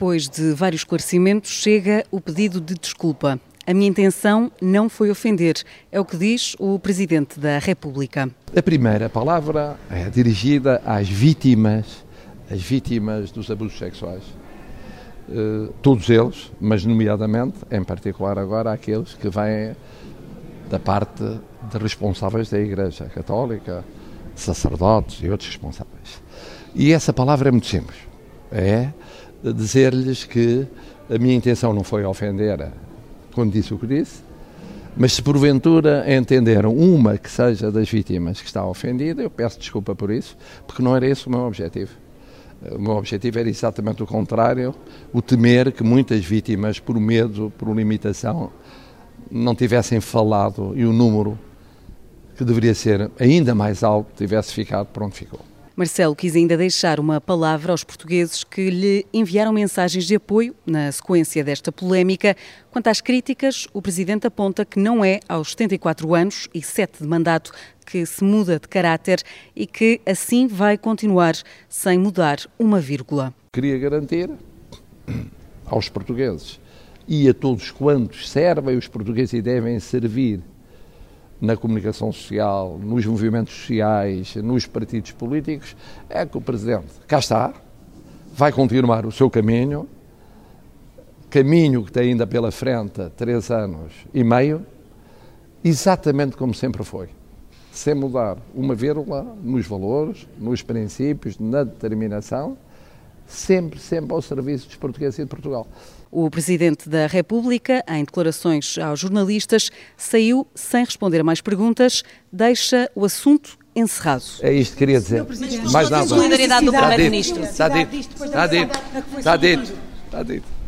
Depois de vários esclarecimentos, chega o pedido de desculpa. A minha intenção não foi ofender, é o que diz o Presidente da República. A primeira palavra é dirigida às vítimas, as vítimas dos abusos sexuais. Uh, todos eles, mas nomeadamente, em particular agora, aqueles que vêm da parte de responsáveis da Igreja Católica, sacerdotes e outros responsáveis. E essa palavra é muito simples. É dizer-lhes que a minha intenção não foi ofender quando disse o que disse, mas se porventura entenderam uma que seja das vítimas que está ofendida, eu peço desculpa por isso, porque não era esse o meu objetivo. O meu objetivo era exatamente o contrário, o temer que muitas vítimas, por medo, por limitação, não tivessem falado e o número que deveria ser ainda mais alto tivesse ficado por onde ficou. Marcelo quis ainda deixar uma palavra aos portugueses que lhe enviaram mensagens de apoio na sequência desta polémica. Quanto às críticas, o presidente aponta que não é aos 74 anos e 7 de mandato que se muda de caráter e que assim vai continuar sem mudar uma vírgula. Queria garantir aos portugueses e a todos quantos servem os portugueses e devem servir na comunicação social, nos movimentos sociais, nos partidos políticos, é que o Presidente cá está, vai continuar o seu caminho, caminho que tem ainda pela frente três anos e meio, exatamente como sempre foi, sem mudar uma vírgula nos valores, nos princípios, na determinação, sempre, sempre ao serviço dos portugueses e de Portugal. O Presidente da República, em declarações aos jornalistas, saiu sem responder a mais perguntas, deixa o assunto encerrado. É isto que queria dizer. Mais nada. Solidariedade do Primeiro-Ministro. Está dito. Está dito. Está dito. Está dito.